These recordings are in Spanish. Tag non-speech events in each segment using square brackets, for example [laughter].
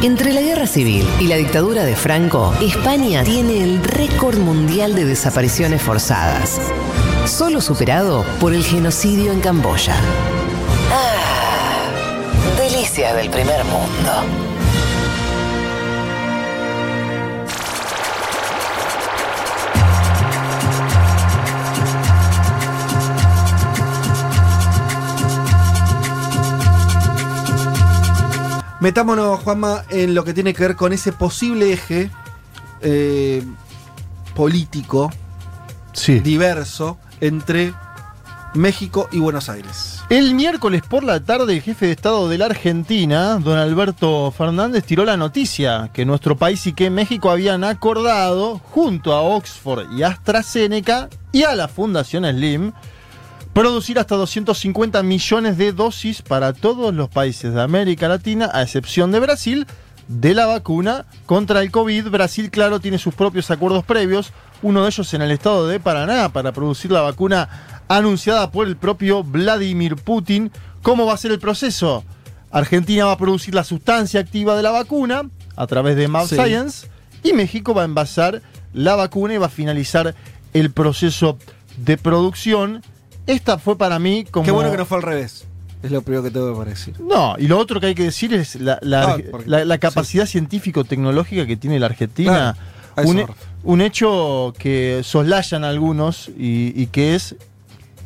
Entre la guerra civil y la dictadura de Franco, España tiene el récord mundial de desapariciones forzadas, solo superado por el genocidio en Camboya. Ah, delicias del primer mundo. Metámonos, Juanma, en lo que tiene que ver con ese posible eje eh, político Sí. diverso entre México y Buenos Aires. El miércoles por la tarde, el jefe de Estado de la Argentina, don Alberto Fernández, tiró la noticia que nuestro país y que México habían acordado, junto a Oxford y AstraZeneca y a la Fundación Slim, producir hasta 250 millones de dosis para todos los países de América Latina, a excepción de Brasil, de la vacuna contra el COVID. Brasil, claro, tiene sus propios acuerdos previos, uno de ellos en el estado de Paraná para producir la vacuna anunciada por el propio Vladimir Putin. ¿Cómo va a ser el proceso? Argentina va a producir la sustancia activa de la vacuna a través de Sí. Science y México va a envasar la vacuna y va a finalizar el proceso de producción. Esta fue para mí como... Qué bueno que no fue al revés. Es lo primero que tengo que decir. No, y lo otro que hay que decir es la, la- Ah, porque- la- la capacidad científico-tecnológica que tiene la Argentina. Claro, un, un hecho que soslayan algunos y, y que es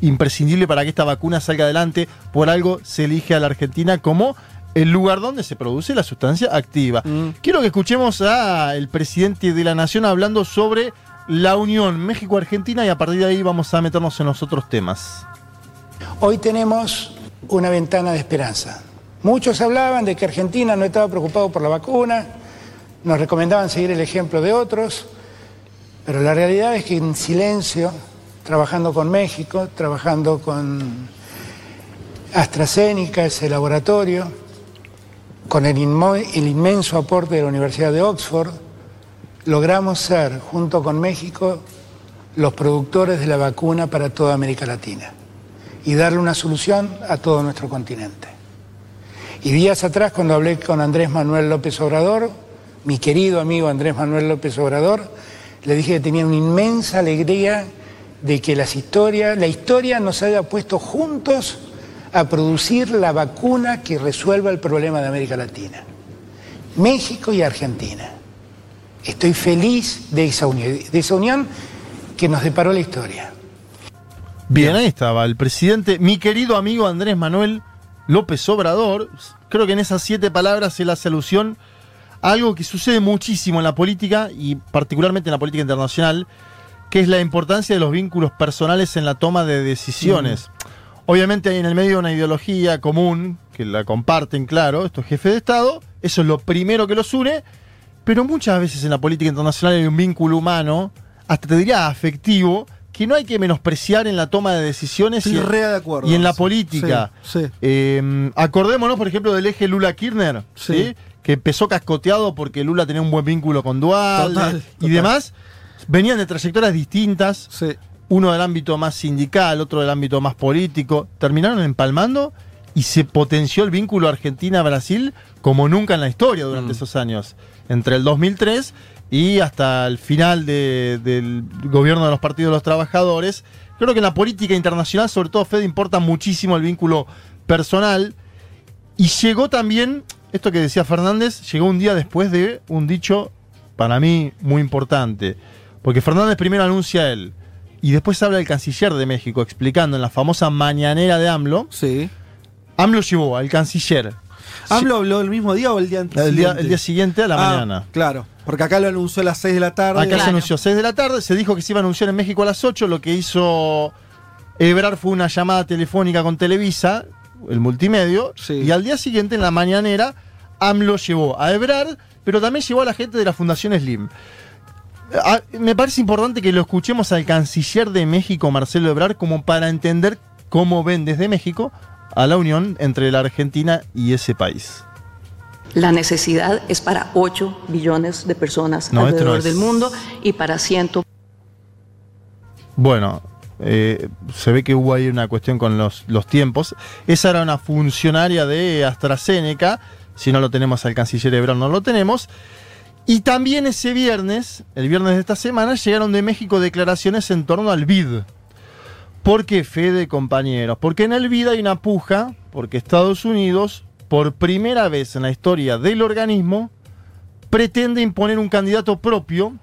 imprescindible para que esta vacuna salga adelante. Por algo se elige a la Argentina como el lugar donde se produce la sustancia activa. Mm. Quiero que escuchemos al presidente de la Nación hablando sobre la unión México-Argentina y a partir de ahí vamos a meternos en los otros temas. Hoy tenemos una ventana de esperanza. Muchos hablaban de que Argentina no estaba preocupado por la vacuna, nos recomendaban seguir el ejemplo de otros, pero la realidad es que en silencio, trabajando con México, trabajando con AstraZeneca, ese laboratorio, con el, inmo- el inmenso aporte de la Universidad de Oxford, logramos ser, junto con México, los productores de la vacuna para toda América Latina y darle una solución a todo nuestro continente. Y días atrás, cuando hablé con Andrés Manuel López Obrador, mi querido amigo Andrés Manuel López Obrador, le dije que tenía una inmensa alegría de que las la historia nos haya puesto juntos a producir la vacuna que resuelva el problema de América Latina. México y Argentina. Estoy feliz de esa unión, de esa unión que nos deparó la historia. Bien, ahí estaba el presidente, mi querido amigo Andrés Manuel López Obrador. Creo que en esas siete palabras él hace alusión a algo que sucede muchísimo en la política y particularmente en la política internacional, que es la importancia de los vínculos personales en la toma de decisiones. Obviamente hay en el medio una ideología común, que la comparten, claro, estos jefes de Estado, eso es lo primero que los une, pero muchas veces en la política internacional hay un vínculo humano, hasta te diría afectivo, que no hay que menospreciar en la toma de decisiones y, re de acuerdo. y en la Sí, política. Sí. sí. Eh, acordémonos, por ejemplo, del eje Lula-Kirchner, que empezó cascoteado porque Lula tenía un buen vínculo con Dual Total, y total. demás. Venían de trayectorias distintas, uno del ámbito más sindical, otro del ámbito más político. Terminaron empalmando y se potenció el vínculo Argentina-Brasil como nunca en la historia durante Mm. esos años. Entre el 2003 y hasta el final de- del gobierno de los partidos de los trabajadores. Creo que en la política internacional, sobre todo Fed, importa muchísimo el vínculo personal. Y llegó también, esto que decía Fernández, llegó un día después de un dicho para mí muy importante. Porque Fernández primero anuncia él y después habla el canciller de México explicando en la famosa mañanera de AMLO. Sí. AMLO llevó al canciller ¿AMLO habló el mismo día o el día antes? el día, el día siguiente a la Ah, mañana. Claro, porque acá lo anunció a las 6 de la tarde. Acá se anunció 6 de la tarde, se dijo que se iba a anunciar en México a las 8, lo que hizo Ebrard fue una llamada telefónica con Televisa, el multimedio, Sí. y al día siguiente en la mañanera AMLO llevó a Ebrard, pero también llevó a la gente de la Fundación Slim. Ah, me parece importante que lo escuchemos al canciller de México, Marcelo Ebrard, como para entender cómo ven desde México a la unión entre la Argentina y ese país. La necesidad es para 8 billones de personas No, alrededor no es. del mundo y para 100 Bueno, eh, se ve que hubo ahí una cuestión con los, los tiempos. Esa era una funcionaria de AstraZeneca Si no lo tenemos al canciller Ebrard, no lo tenemos. Y también ese viernes, el viernes de esta semana, llegaron de México declaraciones en torno al BID. ¿Por qué, Fede, compañeros? Porque en el BID hay una puja, porque Estados Unidos, por primera vez en la historia del organismo, pretende imponer un candidato propio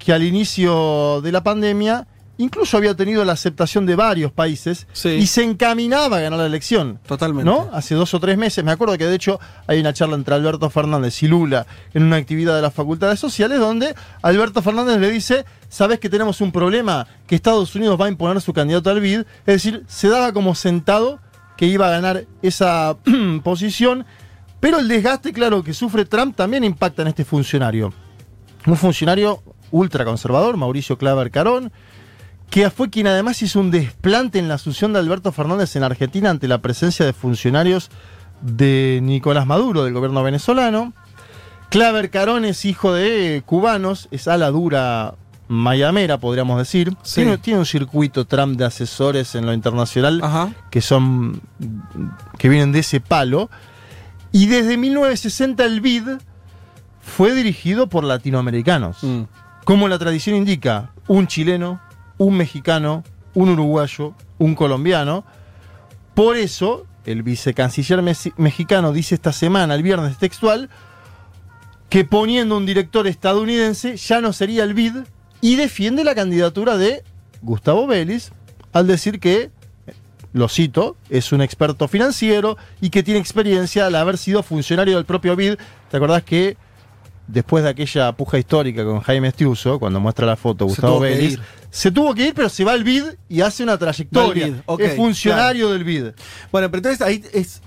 que al inicio de la pandemia incluso había tenido la aceptación de varios países Sí. y se encaminaba a ganar la elección. Totalmente. ¿No? Hace dos o tres meses. Me acuerdo que de hecho hay una charla entre Alberto Fernández y Lula en una actividad de las facultades sociales donde Alberto Fernández le dice, ¿sabes que tenemos un problema? Que Estados Unidos va a imponer su candidato al BID. Es decir, se daba como sentado que iba a ganar esa [clears throat] posición. Pero el desgaste, claro, que sufre Trump también impacta en este funcionario. Un funcionario ultraconservador, Mauricio Claver Carón, que fue quien además hizo un desplante en la asunción de Alberto Fernández en Argentina ante la presencia de funcionarios de Nicolás Maduro, del gobierno venezolano. Claver Carón es hijo de cubanos, es ala dura mayamera, podríamos decir. Sí. Tiene, tiene un circuito Trump de asesores en lo internacional Ajá. que son que vienen de ese palo. Y desde 1960 el BID fue dirigido por latinoamericanos. Mm. Como la tradición indica, un chileno, un mexicano, un uruguayo, un colombiano. Por eso, el vicecanciller mexicano dice esta semana, el viernes textual, que poniendo un director estadounidense ya no sería el BID y defiende la candidatura de Gustavo Vélez al decir que, lo cito, es un experto financiero y que tiene experiencia al haber sido funcionario del propio BID. ¿Te acordás que después de aquella puja histórica con Jaime Estiuso, cuando muestra la foto Gustavo Vélez, se tuvo que ir, pero se va al BID y hace una trayectoria. Va al BID, ok, es funcionario del BID. Bueno, pero entonces ahí es.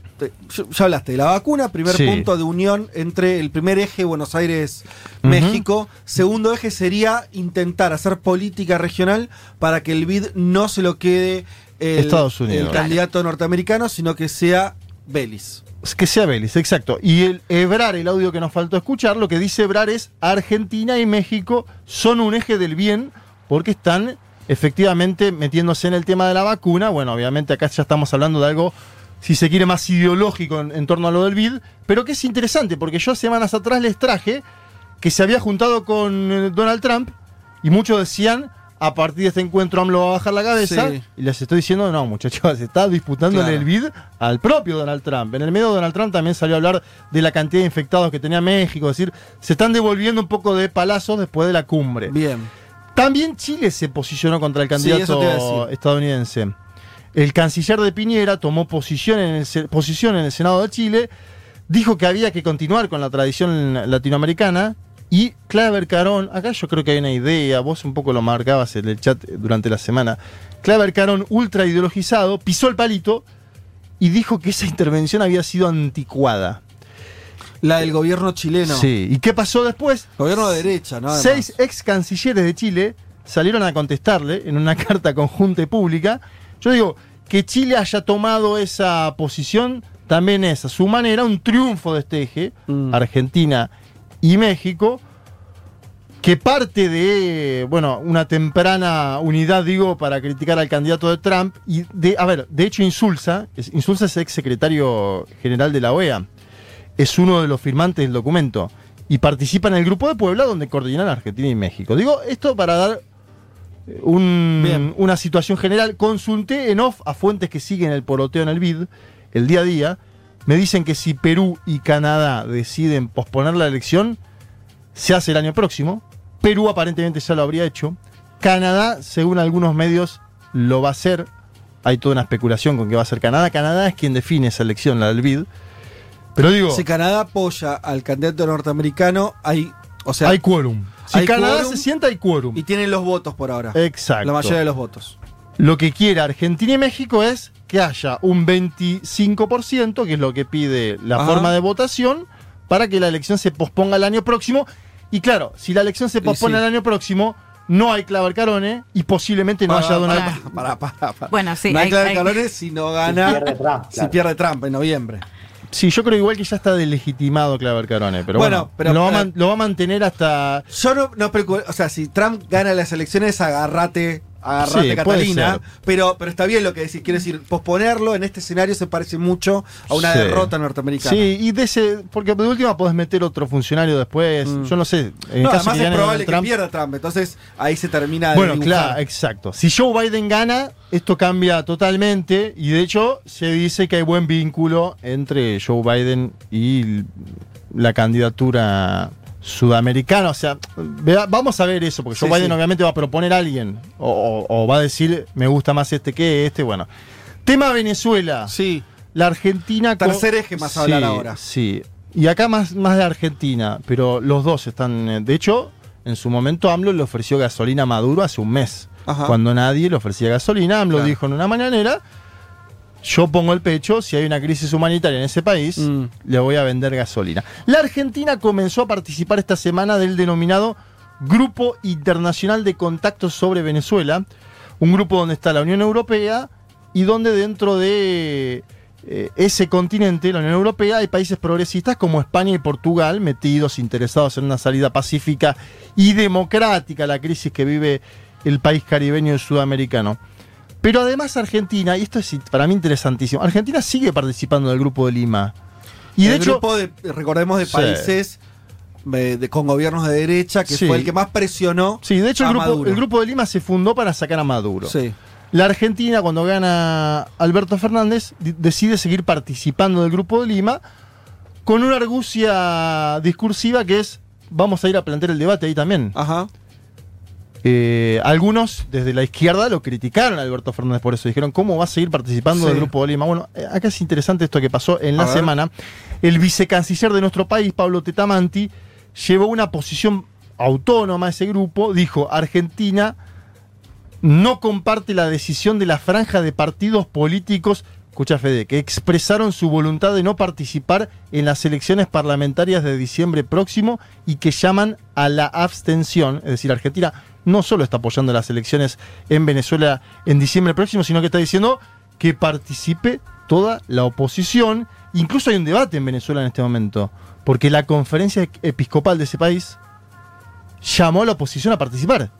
Ya hablaste de la vacuna, primer Sí. punto de unión entre el primer eje Buenos Aires-México. Segundo eje sería intentar hacer política regional para que el BID no se lo quede el, Estados Unidos. el candidato norteamericano, sino que sea Vélez. Que sea Vélez, exacto. Y el Ebrar, el audio que nos faltó escuchar, lo que dice Ebrar es Argentina y México son un eje del bien porque están efectivamente metiéndose en el tema de la vacuna. Bueno, obviamente acá ya estamos hablando de algo, si se quiere, más ideológico en, en torno a lo del BID, pero que es interesante porque yo semanas atrás les traje que se había juntado con eh, Donald Trump y muchos decían, a partir de este encuentro AMLO va a bajar la cabeza. Sí. Y les estoy diciendo, no, muchachos, [laughs] se está disputándole Claro. el BID al propio Donald Trump. En el medio Donald Trump también salió a hablar de la cantidad de infectados que tenía México, es decir, se están devolviendo un poco de palazos después de la cumbre. Bien. También Chile se posicionó contra el candidato estadounidense. El canciller de Piñera tomó posición en, el, se- posición en el Senado de Chile, dijo que había que continuar con la tradición latinoamericana y Claver Carón, acá yo creo que hay una idea, vos un poco lo marcabas en el chat durante la semana, Claver Carón, ultra ideologizado, pisó el palito y dijo que esa intervención había sido anticuada. La del gobierno chileno. Sí, ¿y qué pasó después? Gobierno de derecha, ¿no? Además. Seis ex cancilleres de Chile salieron a contestarle en una [laughs] carta conjunta y pública. Yo digo, que Chile haya tomado esa posición también es a su manera un triunfo de este eje, Mm. Argentina y México, que parte de, bueno, una temprana unidad, digo, para criticar al candidato de Trump. Y de, a ver, de hecho, Insulza, Insulza es ex secretario general de la OEA, es uno de los firmantes del documento y participa en el grupo de Puebla donde coordinan Argentina y México. Digo, esto para dar eh, un- una situación general. Consulté en off a fuentes que siguen el poroteo en el BID, el día a día. Me dicen que si Perú y Canadá deciden posponer la elección, se hace el año próximo. Perú aparentemente ya lo habría hecho. Canadá, según algunos medios, lo va a hacer. Hay toda una especulación con que va a ser Canadá. Canadá es quien define esa elección, la del BID. Pero digo, Si Canadá apoya al candidato norteamericano, hay. O sea, hay quórum. Si hay Canadá quórum se sienta, hay quórum. y tienen los votos por ahora. Exacto. La mayoría de los votos. Lo que quiere Argentina y México es que haya un 25%, que es lo que pide la Ajá. forma de votación, para que la elección se posponga el año próximo. Y claro, si la elección se pospone sí. el año próximo, no hay Claver Carone y posiblemente no Para, haya Donald para, Trump. para, para, para. Bueno, sí, No hay hay- clave hay- Calones si no gana. pierde Trump, Si pierde Trump en noviembre. Sí, yo creo igual que ya está delegitimado Claver Carone, pero bueno, Bueno, pero- lo, va a pero- man- lo va a mantener hasta... Yo no, no preocupo- O sea, si Trump gana las elecciones, agárrate agarrate Sí, Catalina, pero, pero está bien lo que decís, quiero decir, posponerlo en este escenario se parece mucho a una Sí. derrota norteamericana. Sí, y de ese, porque de última podés meter otro funcionario después. Mm. Yo no sé. En No, caso además es probable que pierda Trump, entonces ahí se termina de Bueno, dibujar. claro, exacto. Si Joe Biden gana, esto cambia totalmente y de hecho se dice que hay buen vínculo entre Joe Biden y la candidatura sudamericana. O sea, vamos a ver eso, porque Joe Sí, Biden sí. obviamente va a proponer a alguien o, o- o va a decir me gusta más este que este. Bueno, tema Venezuela. Sí. La Argentina. Tercer eje más a hablar ahora. Sí. Y acá más, más de Argentina, pero los dos están. eh, De hecho, en su momento AMLO le ofreció gasolina a Maduro hace un mes. Ajá. Cuando nadie le ofrecía gasolina, AMLO Claro. dijo en una mañanera. Yo pongo el pecho, si hay una crisis humanitaria en ese país, Mm. le voy a vender gasolina. La Argentina comenzó a participar esta semana del denominado Grupo Internacional de Contactos sobre Venezuela, un grupo donde está la Unión Europea y donde dentro de eh, ese continente, la Unión Europea, hay países progresistas como España y Portugal metidos, interesados en una salida pacífica y democrática a la crisis que vive el país caribeño y sudamericano. Pero además Argentina, y esto es para mí interesantísimo, Argentina sigue participando del Grupo de Lima. Y de el hecho, grupo de, recordemos, de Sí. países eh, de- con gobiernos de derecha, que Sí. fue el que más presionó. sí, de hecho el grupo, Maduro. el grupo de Lima se fundó para sacar a Maduro. Sí. La Argentina, cuando gana Alberto Fernández, decide seguir participando del Grupo de Lima con una argucia discursiva que es, vamos a ir a plantear el debate ahí también. Ajá. Eh, algunos desde la izquierda lo criticaron a Alberto Fernández por eso. Dijeron, ¿cómo va a seguir participando Sí. del Grupo de Lima? Bueno, eh, acá es interesante esto que pasó en A la ver. semana. El vicecanciller de nuestro país, Pablo Tetamanti, llevó una posición autónoma a ese grupo. Dijo, Argentina no comparte la decisión de la franja de partidos políticos, escucha Fede, que expresaron su voluntad de no participar en las elecciones parlamentarias de diciembre próximo y que llaman a la abstención. Es decir, Argentina no solo está apoyando las elecciones en Venezuela en diciembre próximo, sino que está diciendo que participe toda la oposición. Incluso hay un debate en Venezuela en este momento, porque la conferencia episcopal de ese país llamó a la oposición a participar,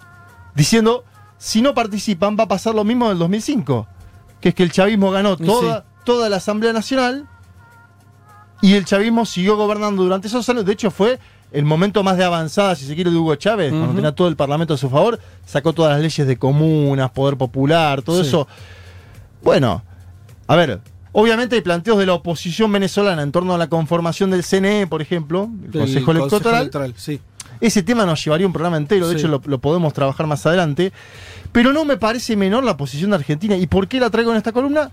diciendo, si no participan va a pasar lo mismo del 2005, que es que el chavismo ganó toda, sí. toda la Asamblea Nacional y el chavismo siguió gobernando durante esos años, de hecho fue el momento más de avanzada, si se quiere, de Hugo Chávez, cuando tenía todo el Parlamento a su favor, sacó todas las leyes de comunas, poder popular, todo Sí. eso. Bueno, a ver, obviamente hay planteos de la oposición venezolana en torno a la conformación del CNE, por ejemplo, el Del Consejo Electoral. sí. Ese tema nos llevaría un programa entero, de Sí. hecho lo, lo podemos trabajar más adelante. Pero no me parece menor la posición de Argentina. ¿Y por qué la traigo en esta columna?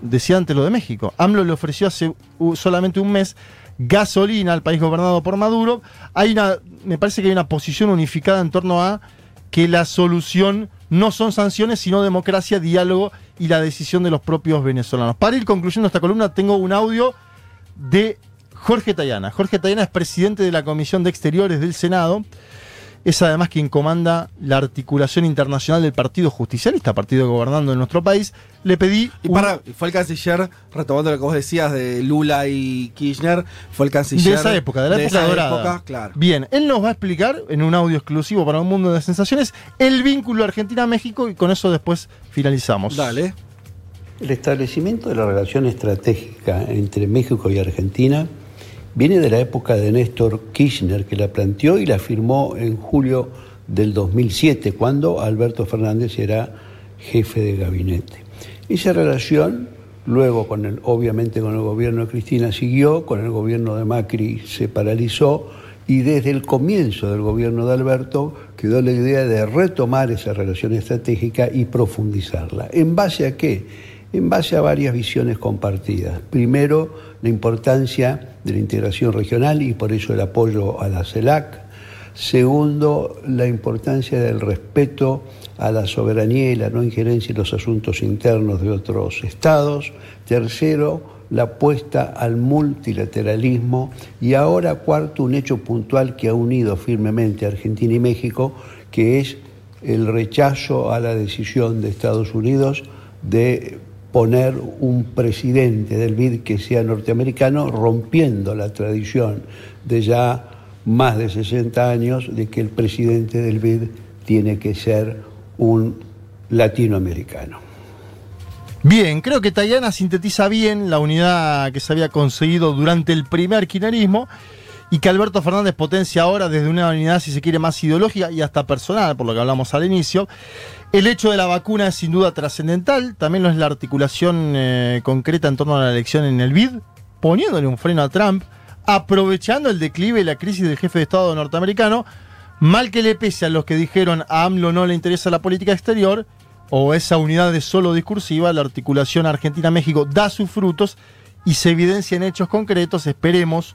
Decía antes lo de México. AMLO le ofreció hace solamente un mes gasolina al país gobernado por Maduro. Hay una, me parece que hay una posición unificada en torno a que la solución no son sanciones, sino democracia, diálogo y la decisión de los propios venezolanos. Para ir concluyendo esta columna, tengo un audio de Jorge Tayana. Jorge Tayana es presidente de la Comisión de Exteriores del Senado. Es además quien comanda la articulación internacional del Partido Justicialista, partido gobernando en nuestro país. Le pedí. Y un- para, fue el canciller, retomando lo que vos decías de Lula y Kirchner, fue el canciller. de esa época, de la época esa dorada. época, claro. Bien, él nos va a explicar en un audio exclusivo para un mundo de sensaciones el vínculo Argentina-México y con eso después finalizamos. Dale. El establecimiento de la relación estratégica entre México y Argentina viene de la época de Néstor Kirchner, que la planteó y la firmó en julio del 2007, cuando Alberto Fernández era jefe de gabinete. Esa relación, luego, con el, obviamente con el gobierno de Cristina, siguió, con el gobierno de Macri se paralizó y desde el comienzo del gobierno de Alberto quedó la idea de retomar esa relación estratégica y profundizarla. ¿En base a qué? En base a varias visiones compartidas. Primero, la importancia de la integración regional y por eso el apoyo a la CELAC. Segundo, la importancia del respeto a la soberanía y la no injerencia en los asuntos internos de otros estados. Tercero, la apuesta al multilateralismo. Y ahora, cuarto, un hecho puntual que ha unido firmemente a Argentina y México, que es el rechazo a la decisión de Estados Unidos de poner un presidente del BID que sea norteamericano, rompiendo la tradición de ya más de 60 años de que el presidente del BID tiene que ser un latinoamericano. Bien, creo que Tayana sintetiza bien la unidad que se había conseguido durante el primer kirchnerismo y que Alberto Fernández potencia ahora desde una unidad, si se quiere, más ideológica y hasta personal, por lo que hablamos al inicio. El hecho de la vacuna es sin duda trascendental, también lo es la articulación eh, concreta en torno a la elección en el BID, poniéndole un freno a Trump, aprovechando el declive y la crisis del jefe de Estado norteamericano, mal que le pese a los que dijeron a AMLO no le interesa la política exterior, o esa unidad de solo discursiva, la articulación Argentina-México da sus frutos y se evidencia en hechos concretos, esperemos,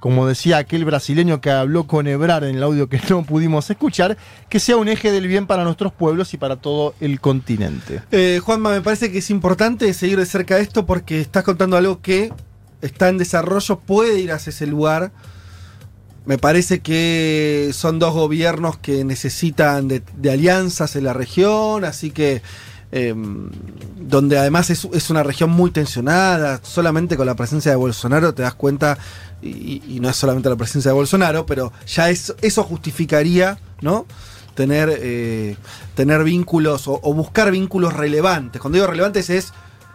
como decía aquel brasileño que habló con Ebrar en el audio que no pudimos escuchar, que sea un eje del bien para nuestros pueblos y para todo el continente. Eh, Juanma, me parece que es importante seguir de cerca esto porque estás contando algo que está en desarrollo, puede ir hacia ese lugar. Me parece que son dos gobiernos que necesitan de, de alianzas en la región, así que eh, donde además es, es, una región muy tensionada, solamente con la presencia de Bolsonaro te das cuenta, y, y no es solamente la presencia de Bolsonaro, pero ya es, eso justificaría, ¿no? Tener, eh, tener vínculos o, o, buscar vínculos relevantes. Cuando digo relevantes es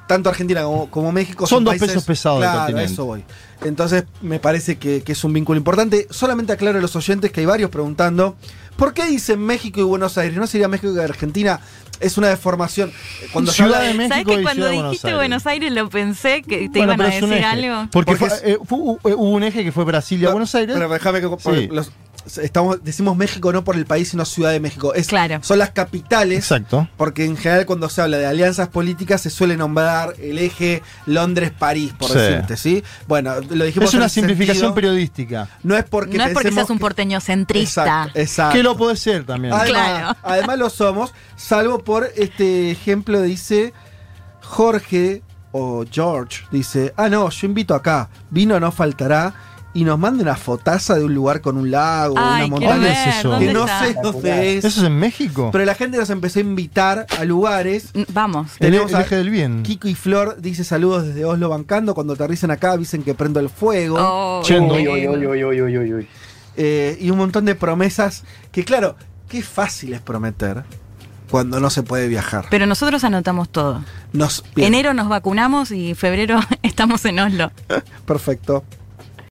tanto Argentina como, como México. Son, son dos países, pesos pesados claro, del continente. eso voy. Entonces me parece que, que, es un vínculo importante. Solamente aclaro a los oyentes que hay varios preguntando, ¿por qué dicen México y Buenos Aires? ¿No sería México y Argentina? Es una deformación. Cuando Ciudad de México ¿Sabes que cuando dijiste Buenos Aires? lo pensé que te bueno, iban a decir algo? Porque, Porque fue, eh, fue, hubo un eje que fue Brasilia no, Buenos Aires. Pero déjame que sí. los, estamos decimos México no por el país sino Ciudad de México es, claro. son las capitales exacto porque en general cuando se habla de alianzas políticas se suele nombrar el eje Londres París por sí. decirte sí bueno lo dijimos es una simplificación sentido, periodística no es porque no es porque seas un porteño centrista exacto, exacto. que lo puede ser también además, claro. [laughs] además lo somos salvo por este ejemplo dice Jorge o George dice ah no yo invito acá vino no faltará y nos manda una fotaza de un lugar con un lago, Ay, una montaña. Ver, es eso? Que no sé dónde es. ¿Eso es en México? Pero la gente nos empezó a invitar a lugares. Vamos. Tenemos el, el eje del bien. Kiko y Flor dice saludos desde Oslo bancando. Cuando aterricen acá avisen que prendo el fuego. Oh, Chendo. Uy, uy, uy, uy, uy, uy, uy. Eh, y un montón de promesas que, claro, qué fácil es prometer cuando no se puede viajar. Pero nosotros anotamos todo. Nos, Enero nos vacunamos y febrero [laughs] estamos en Oslo. Perfecto.